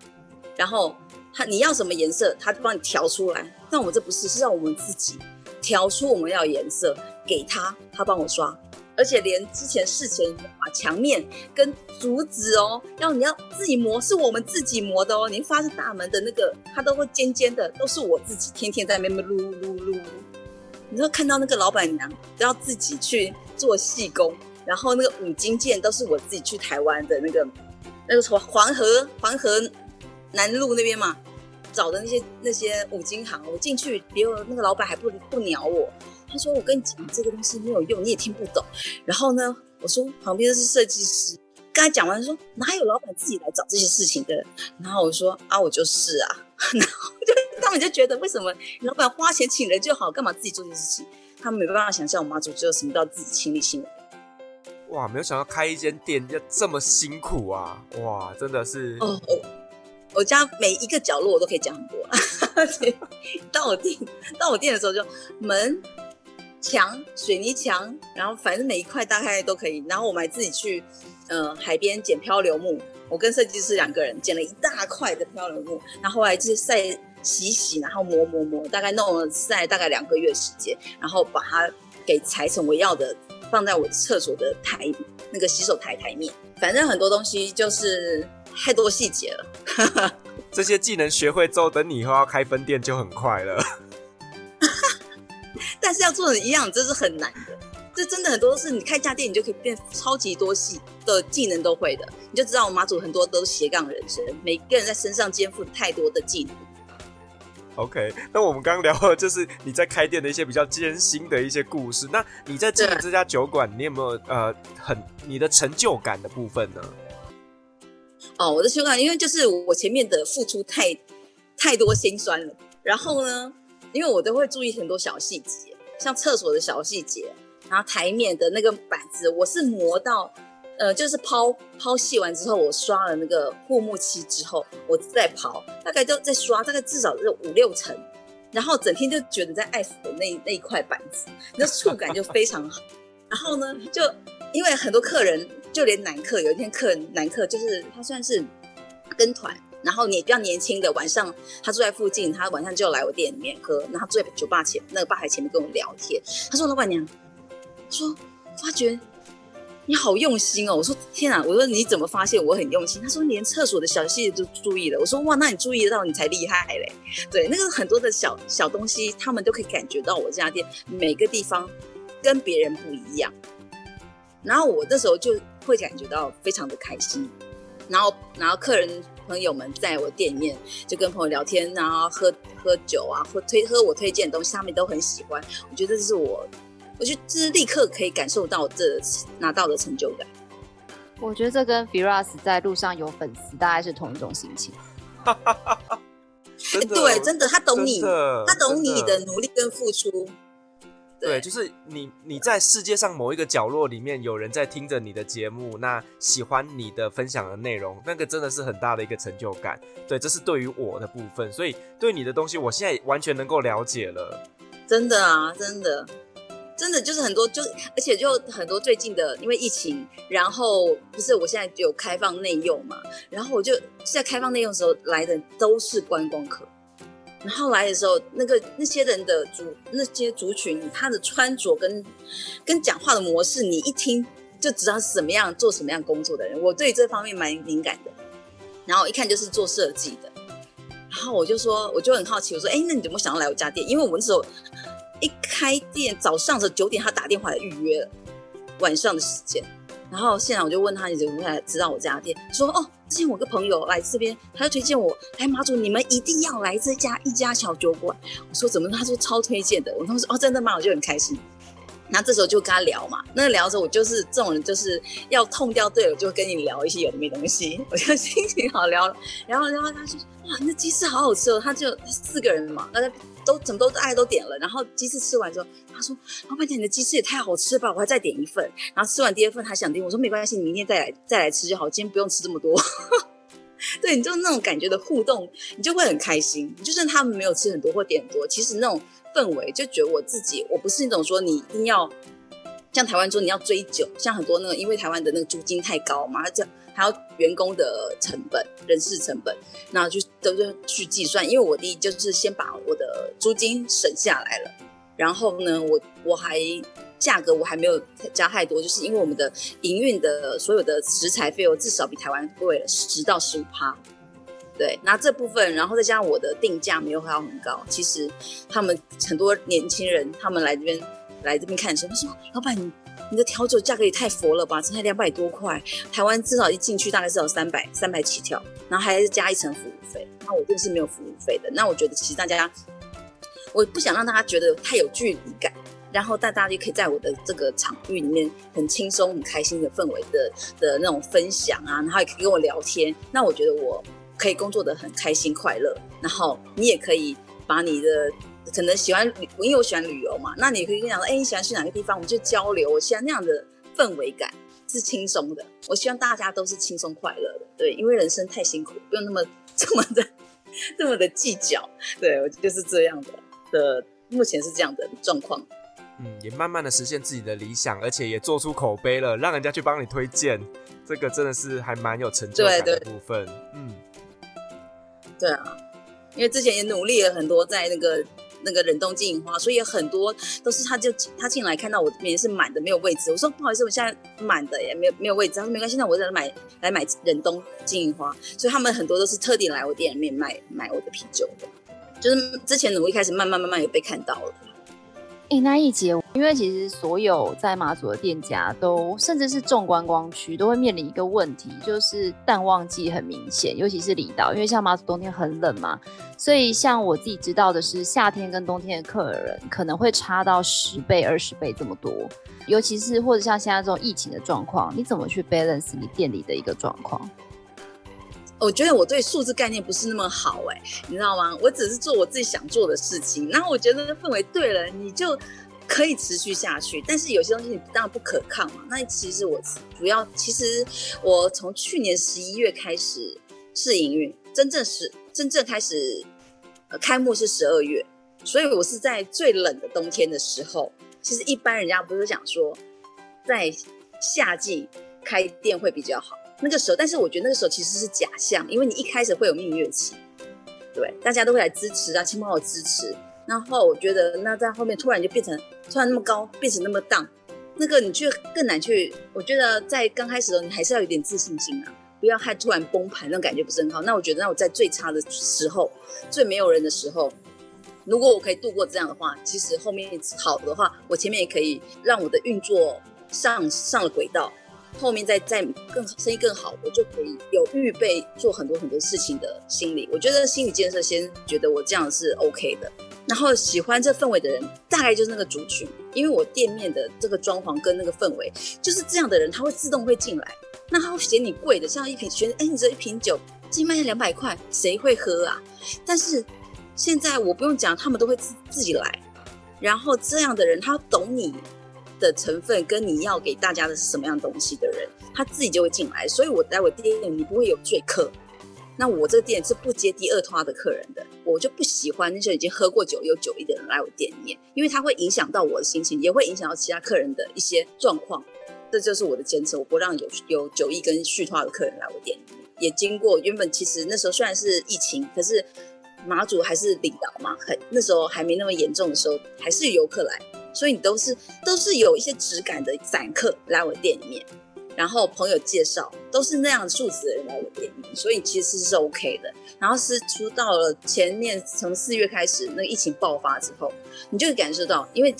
然后他你要什么颜色，他就帮你调出来。但我们这不是，是让我们自己调出我们要颜色给他，他帮我刷，而且连之前事前把墙面跟竹子哦，要你要自己磨，是我们自己磨的哦。你发现大门的那个，它都会尖尖的，都是我自己天天在那边撸撸撸。你说看到那个老板娘都要自己去做细工。然后那个五金件都是我自己去台湾的那个，那个从黄河黄河南路那边嘛找的那些那些五金行，我进去，别人那个老板还不不鸟我，他说我跟你讲这个东西没有用，你也听不懂。然后呢，我说旁边的是设计师，刚才讲完说哪有老板自己来找这些事情的？然后我说啊，我就是啊，*laughs* 然后就他们就觉得为什么老板花钱请人就好，干嘛自己做这些事情？他们没办法想象我妈祖就什么都要自己亲力亲为。哇，没有想到开一间店要这么辛苦啊！哇，真的是哦，我家每一个角落我都可以讲很多。*laughs* 到我店，到我店的时候就门、墙、水泥墙，然后反正每一块大概都可以。然后我们还自己去，呃，海边捡漂流木。我跟设计师两个人捡了一大块的漂流木，然后后来就是晒洗洗，然后磨磨磨，大概弄了晒大概两个月时间，然后把它给裁成我要的。放在我厕所的台那个洗手台台面，反正很多东西就是太多细节了。这些技能学会之后，等你以后要开分店就很快了。*laughs* 但是要做的一样，这是很难的。这真的很多都是你开家店，你就可以变超级多细的技能都会的。你就知道我马祖很多都是斜杠人生，每个人在身上肩负太多的技能。OK，那我们刚刚聊了就是你在开店的一些比较艰辛的一些故事。那你在经营这家酒馆，你有没有呃很你的成就感的部分呢？哦，我的修改，因为就是我前面的付出太太多辛酸了。然后呢，因为我都会注意很多小细节，像厕所的小细节，然后台面的那个板子，我是磨到呃，就是抛抛卸完之后，我刷了那个护木漆之后，我再刨，大概都在刷，大概至少是五六层，然后整天就觉得在爱抚的那那一块板子，那触感就非常好。然后呢，就因为很多客人，就连男客，有一天客人男客就是他算是跟团。然后你比较年轻的晚上，他住在附近，他晚上就来我店里面喝，然后他坐在酒吧前那个吧台前面跟我聊天。他说：“老板娘，说发觉你好用心哦。”我说：“天啊！”我说：“你怎么发现我很用心？”他说：“连厕所的小细节都注意了。”我说：“哇，那你注意得到你才厉害嘞。”对，那个很多的小小东西，他们都可以感觉到我这家店每个地方跟别人不一样。然后我那时候就会感觉到非常的开心。然后，然后客人。朋友们在我店里面就跟朋友聊天，然后喝喝酒啊，或推喝我推荐的东西，他们都很喜欢。我觉得这是我，我觉得这是立刻可以感受到这拿到的成就感。我觉得这跟 Firas 在路上有粉丝大概是同一种心情。*laughs* 对，真的，他懂你，他懂你的努力跟付出。对，就是你，你在世界上某一个角落里面，有人在听着你的节目，那喜欢你的分享的内容，那个真的是很大的一个成就感。对，这是对于我的部分，所以对你的东西，我现在完全能够了解了。真的啊，真的，真的就是很多，就而且就很多最近的，因为疫情，然后不是我现在有开放内用嘛，然后我就在开放内用的时候来的都是观光客。然后来的时候，那个那些人的族那些族群，他的穿着跟跟讲话的模式，你一听就知道是什么样做什么样工作的人。我对这方面蛮敏感的。然后一看就是做设计的。然后我就说，我就很好奇，我说，哎，那你怎么想要来我家店？因为我们那时候一开店，早上的九点，他打电话来预约了晚上的时间。然后现场我就问他，你怎么会知道我这家店？说哦，之前我个朋友来这边，他就推荐我哎马祖，你们一定要来这家一家小酒馆。我说怎么？他说超推荐的。我当时说哦，真的吗？我就很开心。那这时候就跟他聊嘛，那聊的时候，我就是这种人，就是要痛掉队友，就跟你聊一些有的没东西，*laughs* 我就心情好聊了。然后然后他就说哇，那鸡翅好好吃哦。他就四个人嘛，大家都怎么都大家都点了。然后鸡翅吃完之后，他说老板娘，你的鸡翅也太好吃了吧，我还再点一份。然后吃完第二份还想点，我说没关系，你明天再来再来吃就好，今天不用吃这么多。*laughs* 对，你就那种感觉的互动，你就会很开心。就算他们没有吃很多或点很多，其实那种。氛围就觉得我自己，我不是那种说你一定要像台湾说你要追酒，像很多那个因为台湾的那个租金太高嘛，这还有员工的成本、人事成本，那就都是去计算。因为我第一就是先把我的租金省下来了，然后呢，我我还价格我还没有加太多，就是因为我们的营运的所有的食材费用至少比台湾贵了十到十五趴。对，那这部分，然后再加上我的定价没有要很高，其实他们很多年轻人，他们来这边来这边看的时候，他说：“老板，你的调酒价格也太佛了吧，才两百多块，台湾至少一进去大概至少三百三百起跳，然后还是加一层服务费，那我店是没有服务费的。那我觉得其实大家，我不想让大家觉得太有距离感，然后大家就可以在我的这个场域里面很轻松、很开心的氛围的的那种分享啊，然后也可以跟我聊天。那我觉得我。可以工作的很开心快乐，然后你也可以把你的可能喜欢旅，因为我喜欢旅游嘛，那你可以跟你讲说，哎，你喜欢去哪个地方，我们就交流。我喜欢那样的氛围感是轻松的，我希望大家都是轻松快乐的，对，因为人生太辛苦，不用那么这么的 *laughs* 这么的计较，对，我就是这样的的，目前是这样的状况。嗯，也慢慢的实现自己的理想，而且也做出口碑了，让人家去帮你推荐，这个真的是还蛮有成就感的部分，对对嗯。对啊，因为之前也努力了很多，在那个那个冷冻金银花，所以很多都是他就他进来看到我这边是满的，没有位置。我说不好意思，我现在满的也没有没有位置。他说没关系，那我在买来买冷冻金银花。所以他们很多都是特地来我店里面买买我的啤酒的，就是之前我一开始慢慢慢慢有被看到了。哎，那一节，因为其实所有在马祖的店家都，甚至是重观光区，都会面临一个问题，就是淡旺季很明显，尤其是离岛，因为像马祖冬天很冷嘛，所以像我自己知道的是，夏天跟冬天的客人可能会差到十倍、二十倍这么多，尤其是或者像现在这种疫情的状况，你怎么去 balance 你店里的一个状况？我觉得我对数字概念不是那么好哎、你知道吗？我只是做我自己想做的事情，然后我觉得氛围对了，你就可以持续下去。但是有些东西你当然不可抗嘛。那其实我主要，其实我从去年十一月开始试营运，真正是真正开始、开幕是十二月，所以我是在最冷的冬天的时候。其实一般人家不是讲说，在夏季开店会比较好，那个时候，但是我觉得那个时候其实是假象，因为你一开始会有蜜月期，对，大家都会来支持啊，亲朋好友支持，然后我觉得那在后面突然就变成突然那么高，变成那么荡，那个你去更难去，我觉得在刚开始的时候你还是要有点自信心啊，不要害突然崩盘，那种感觉不是很好。那我觉得那我在最差的时候，最没有人的时候。如果我可以度过这样的话，其实后面好的话，我前面也可以让我的运作上上了轨道，后面再再更生意更好，我就可以有预备做很多很多事情的心理。我觉得心理建设先觉得我这样是 OK 的，然后喜欢这氛围的人大概就是那个族群，因为我店面的这个装潢跟那个氛围就是这样的人，他会自动会进来，那他会嫌你贵的，像一瓶觉得哎，你这一瓶酒竟卖两百块，谁会喝啊？但是。现在我不用讲，他们都会自自己来，然后这样的人，他懂你的成分跟你要给大家的是什么样东西的人，他自己就会进来。所以我待会店里你不会有醉客，那我这个店是不接第二拖的客人的，我就不喜欢那些已经喝过酒有酒意的人来我店里面，因为他会影响到我的心情，也会影响到其他客人的一些状况。这就是我的坚持，我不让有有酒意跟续拖的客人来我店里面。也经过原本其实那时候虽然是疫情，可是。马祖还是领导嘛，很那时候还没那么严重的时候，还是游客来，所以你都是都是有一些质感的散客来我店里面，然后朋友介绍都是那样素质的人来我店里面，所以其实是 OK 的。然后是出到了前面从四月开始那个疫情爆发之后，你就会感受到，因为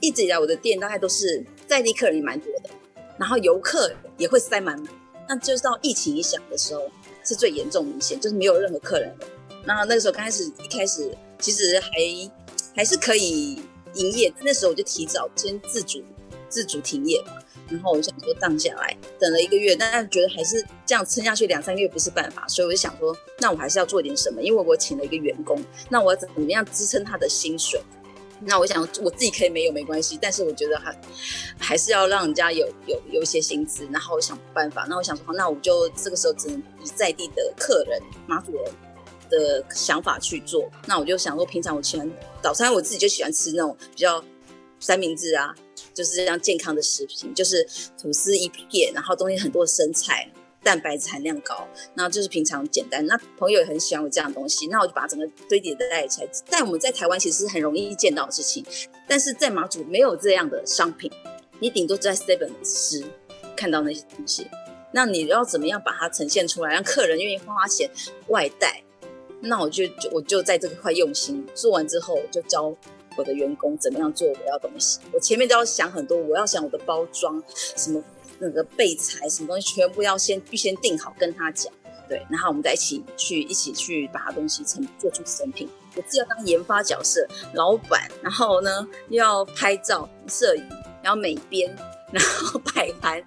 一直以来我的店大概都是在地客人也蛮多的，然后游客也会塞满满，那就是到疫情一响的时候是最严重明显，就是没有任何客人了。那那个时候刚开始，一开始其实还还是可以营业，那时候我就提早先自主自主停业嘛，然后我想说荡下来，等了一个月，但是觉得还是这样撑下去两三个月不是办法，所以我就想说，那我还是要做点什么，因为我请了一个员工，那我要怎么样支撑他的薪水？那我想我自己可以没有没关系，但是我觉得还还是要让人家有有有一些薪资，然后想办法，那我想说，那我就这个时候只能以在地的客人马主人。的想法去做，那我就想说，平常我喜欢早餐，我自己就喜欢吃那种比较三明治啊，就是这样健康的食品，就是吐司一片，然后中间很多生菜，蛋白质含量高，那就是平常简单。那朋友也很喜欢我这样的东西，那我就把整个堆叠在一起。在我们在台湾其实是很容易见到的事情，但是在马祖没有这样的商品，你顶多在 Seven 吃看到那些东西，那你要怎么样把它呈现出来，让客人愿意花钱外带？那我就就我就在这块用心做完之后，就教我的员工怎么样做我要东西。我前面都要想很多，我要想我的包装，什么那个备材，什么东西全部要先预先定好，跟他讲。对，然后我们再一起去一起去把它东西成做出成品。我既要当研发角色，老板，然后呢又要拍照、摄影，然后美编。然后摆盘，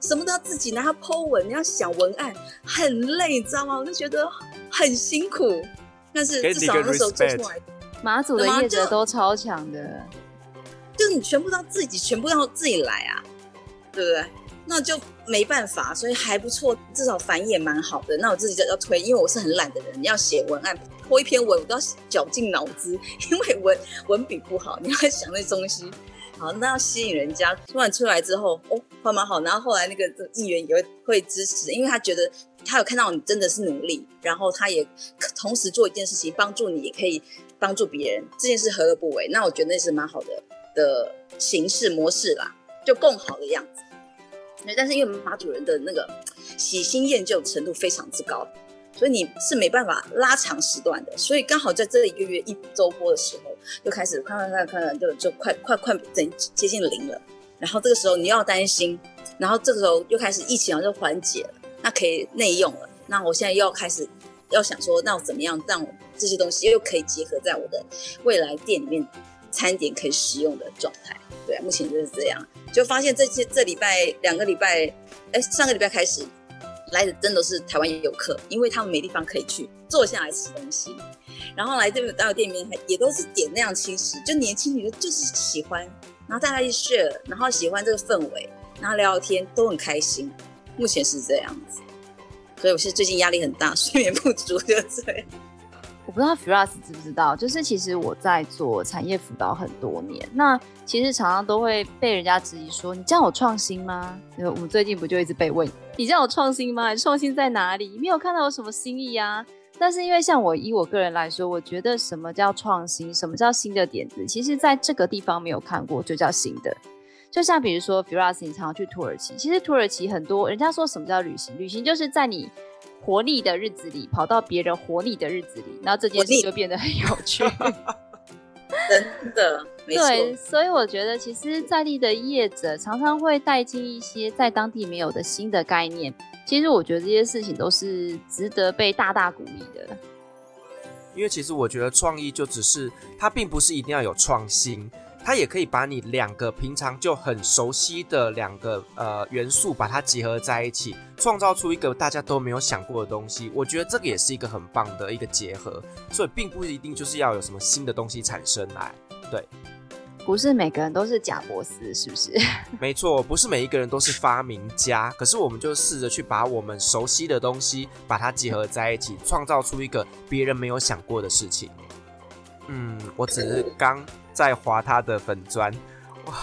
什么都要自己拿，它 po 文，你要想文案，很累，你知道吗？我就觉得很辛苦，但是至少那时候做出来，马祖的业者都超强的，就是你全部都要自己，全部要自己来啊，对不对？那就没办法，所以还不错，至少反应也蛮好的。那我自己就要推，因为我是很懒的人，你要写文案，po 一篇文，我都要绞尽脑汁，因为文文笔不好，你要想那东西。那要吸引人家，突然出来之后，哦，还蛮好。然后后来那个议员也会会支持，因为他觉得他有看到你真的是努力，然后他也同时做一件事情，帮助你，也可以帮助别人，这件事何乐不为？那我觉得那是蛮好的的形式模式啦，就更好的样子。但是因为马主人的那个喜新厌旧程度非常之高。所以你是没办法拉长时段的，所以刚好在这一个月一周播的时候，就开始快快快快，就就快快快等接近零了。然后这个时候你要担心，然后这个时候又开始疫情就缓解了，那可以内用了。那我现在又要开始要想说，那我怎么样让这些东西又可以结合在我的未来店里面餐点可以使用的状态？对啊，目前就是这样，就发现这些这礼拜两个礼拜，哎，上个礼拜开始。来的真的是台湾游客，因为他们没地方可以去，坐下来吃东西。然后来这边到店里面，也都是点那样轻食，就年轻女的就是喜欢，然后大家一 share，然后喜欢这个氛围，然后聊聊天都很开心。目前是这样子，所以我是最近压力很大，*laughs* 睡眠不足就这样。我不知道 Firas 知不知道，就是其实我在做产业辅导很多年，那其实常常都会被人家质疑说：“你这样有创新吗？”因为我们最近不就一直被问：“你这样有创新吗？你创新在哪里？没有看到有什么新意啊？”但是因为像我以我个人来说，我觉得什么叫创新，什么叫新的点子，其实在这个地方没有看过就叫新的。就像比如说 Firas，你常常去土耳其，其实土耳其很多人家说什么叫旅行？旅行就是在你。活腻的日子里，跑到别人活腻的日子里，然后这件事就变得很有趣。*laughs* 真的。对，所以我觉得，其实在地的业者常常会带进一些在当地没有的新的概念。其实我觉得这些事情都是值得被大大鼓励的。因为其实我觉得创意就只是它，并不是一定要有创新。它也可以把你两个平常就很熟悉的两个呃元素，把它结合在一起，创造出一个大家都没有想过的东西。我觉得这个也是一个很棒的一个结合，所以并不一定就是要有什么新的东西产生来。对，不是每个人都是贾伯斯，是不是？*laughs* 没错，不是每一个人都是发明家。可是我们就试着去把我们熟悉的东西，把它结合在一起，创造出一个别人没有想过的事情。嗯，我只是刚。在划他的粉砖，哇，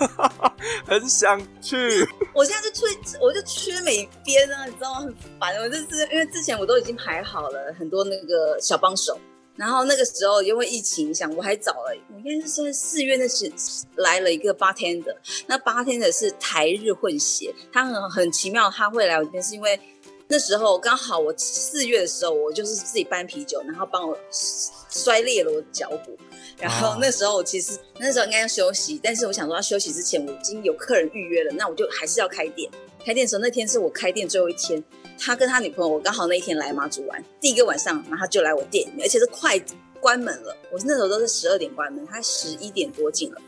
*laughs* 很想去。我现在就缺，我就缺美编啊，你知道吗？很烦。我就是因为之前我都已经排好了很多那个小帮手，然后那个时候因为疫情影响，我还找了，我应该是在四月那时来了一个 bartender，那 bartender 是台日混血，他很很奇妙，他会来我这边是因为那时候刚好我四月的时候，我就是自己搬啤酒，然后帮我摔裂了我的脚骨。然后那时候我其实那时候应该要休息，但是我想说要休息之前我已经有客人预约了，那我就还是要开店。开店的时候那天是我开店最后一天，他跟他女朋友我刚好那一天来妈祖玩，第一个晚上，然后就来我店里面，而且是快关门了。我那时候都是十二点关门，他十一点多进了，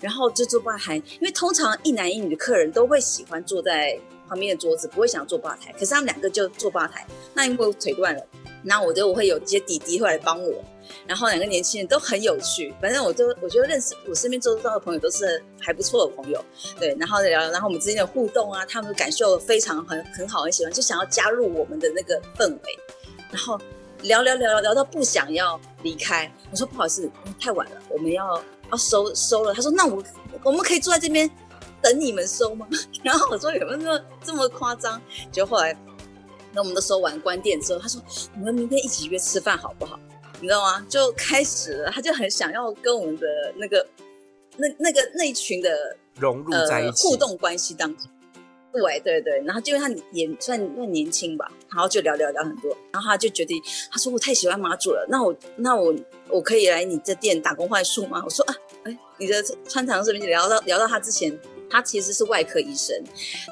然后就坐吧台，因为通常一男一女的客人都会喜欢坐在旁边的桌子，不会想要坐吧台，可是他们两个就坐吧台，那因为我腿断了，那我就我会有一些弟弟会来帮我。然后两个年轻人都很有趣，反正我就我觉得认识我身边周遭的朋友都是还不错的朋友，对，然后聊，然后我们之间的互动啊，他们的感受非常很很好，很喜欢，就想要加入我们的那个氛围，然后聊聊聊聊聊到不想要离开，我说不好意思，太晚了，我们要要收收了，他说那我我们可以坐在这边等你们收吗？*laughs* 然后我说有没有这么夸张？就后来那我们都收完关店之后，他说你们明天一起约吃饭好不好？你知道吗？就开始了，他就很想要跟我们的那个、那、那个、那一群的融入在一起、呃、互动关系当中。对对对，然后就因为他也算算年轻吧，然后就聊聊聊很多，然后他就决定，他说我太喜欢马祖了，那我那我我可以来你这店打工换宿吗？我说啊，哎，你的穿长是不是聊到聊到他之前，他其实是外科医生，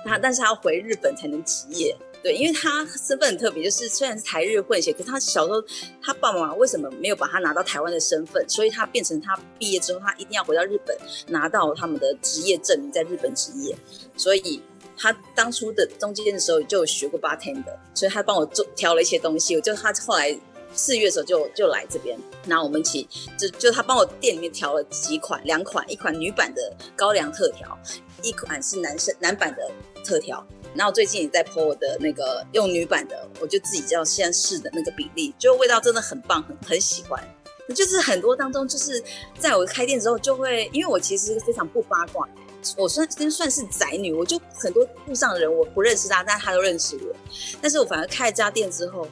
他但是他要回日本才能执业。对，因为他身份很特别，就是虽然是台日混血，可他小时候他爸爸妈妈为什么没有把他拿到台湾的身份？所以他变成他毕业之后，他一定要回到日本拿到他们的职业证明，在日本职业。所以他当初的中间的时候就有学过 bartender，所以他帮我做调了一些东西。我就他后来四月的时候就就来这边，然后我们一起就就他帮我店里面调了几款，两款，一款女版的高粱特调，一款是男生男版的特调。然后最近也在泼我的那个用女版的，我就自己知道现在试的那个比例，就味道真的很棒，很很喜欢。就是很多当中，就是在我开店之后，就会因为我其实非常不八卦，我算真算是宅女，我就很多路上的人我不认识他，但他都认识我。但是我反而开了家店之后，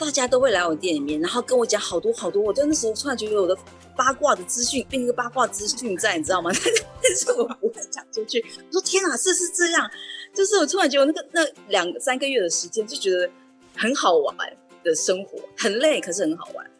大家都会来我店里面，然后跟我讲好多好多。我就那时候突然觉得我的八卦的资讯变一个八卦资讯在，你知道吗？*laughs* 但是我不会讲出去。我说天哪，是是这样。就是我突然觉得那个那两三个月的时间就觉得很好玩的生活，很累，可是很好玩。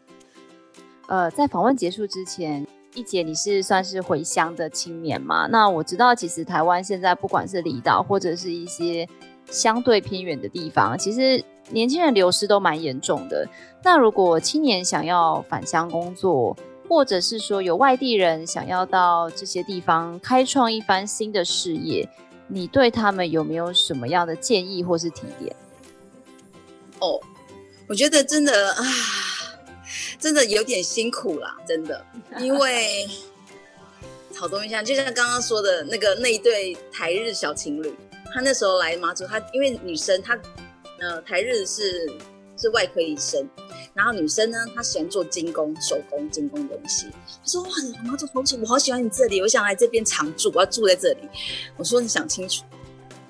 呃，在访问结束之前，一姐你是算是回乡的青年嘛？那我知道，其实台湾现在不管是离岛或者是一些相对偏远的地方，其实年轻人流失都蛮严重的。那如果青年想要返乡工作，或者是说有外地人想要到这些地方开创一番新的事业，你对他们有没有什么样的建议或是提点？哦，我觉得真的啊，真的有点辛苦啦，真的，*laughs* 因为好东西像就像刚刚说的那个那一对台日小情侣，他那时候来马祖，他因为女生她呃台日是是外科医生，然后女生呢她喜欢做精工手工精工东西，她说哇马祖好喜我好喜欢你这里，我想来这边常住，我要住在这里。我说你想清楚。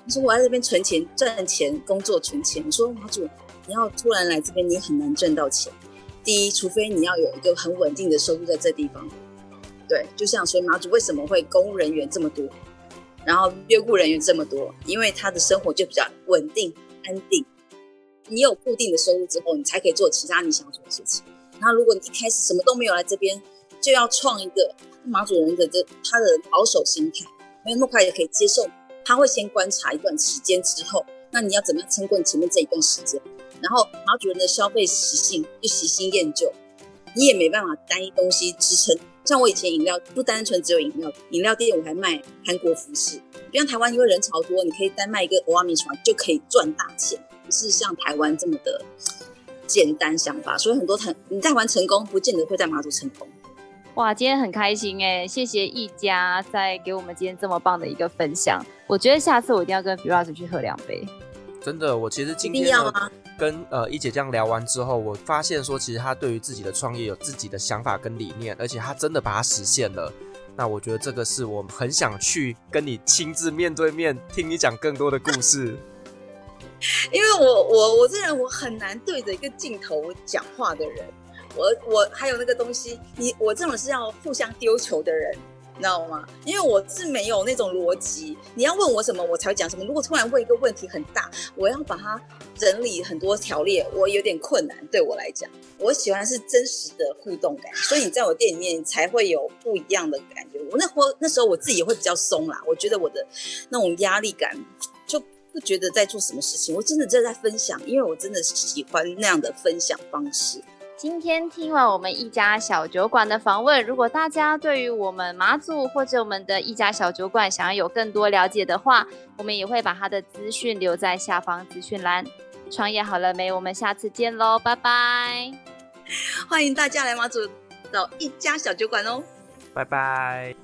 他说：“我在这边存钱、赚钱、工作、存钱。”我说：“马祖，你要突然来这边，你很难赚到钱。第一，除非你要有一个很稳定的收入在这地方。对，就像所以马祖为什么会公务人员这么多，然后约雇人员这么多，因为他的生活就比较稳定、安定。你有固定的收入之后，你才可以做其他你想做的事情。那如果你一开始什么都没有来这边，就要创一个马祖人的这他的保守心态，没有那么快也可以接受。”他会先观察一段时间之后，那你要怎么样撑过你前面这一段时间？然后马主人的消费习性就喜新厌旧，你也没办法单一东西支撑。像我以前饮料不单纯只有饮料，饮料店我还卖韩国服饰。不像台湾因为人潮多，你可以单卖一个欧阿米床就可以赚大钱，不是像台湾这么的简单想法。所以很多台你在台湾成功，不见得会在马祖成功。哇，今天很开心哎，谢谢一家在给我们今天这么棒的一个分享。我觉得下次我一定要跟 Firas 去喝两杯。真的，我其实今天呢跟呃一姐这样聊完之后，我发现说其实她对于自己的创业有自己的想法跟理念，而且她真的把它实现了。那我觉得这个是我很想去跟你亲自面对面听你讲更多的故事。因为我我我这人我很难对着一个镜头讲话的人。我我还有那个东西，你我这种是要互相丢球的人，你知道吗？因为我是没有那种逻辑，你要问我什么，我才会讲什么。如果突然问一个问题很大，我要把它整理很多条列，我有点困难。对我来讲，我喜欢是真实的互动感，所以你在我店里面才会有不一样的感觉。我那会那时候我自己也会比较松啦，我觉得我的那种压力感不觉得在做什么事情，我真的正在分享，因为我真的是喜欢那样的分享方式。今天听完我们一家小酒馆的访问，如果大家对于我们马祖或者我们的一家小酒馆想要有更多了解的话，我们也会把他的资讯留在下方资讯栏。创业好了没？我们下次见喽，拜拜！欢迎大家来马祖找一家小酒馆哦，拜拜。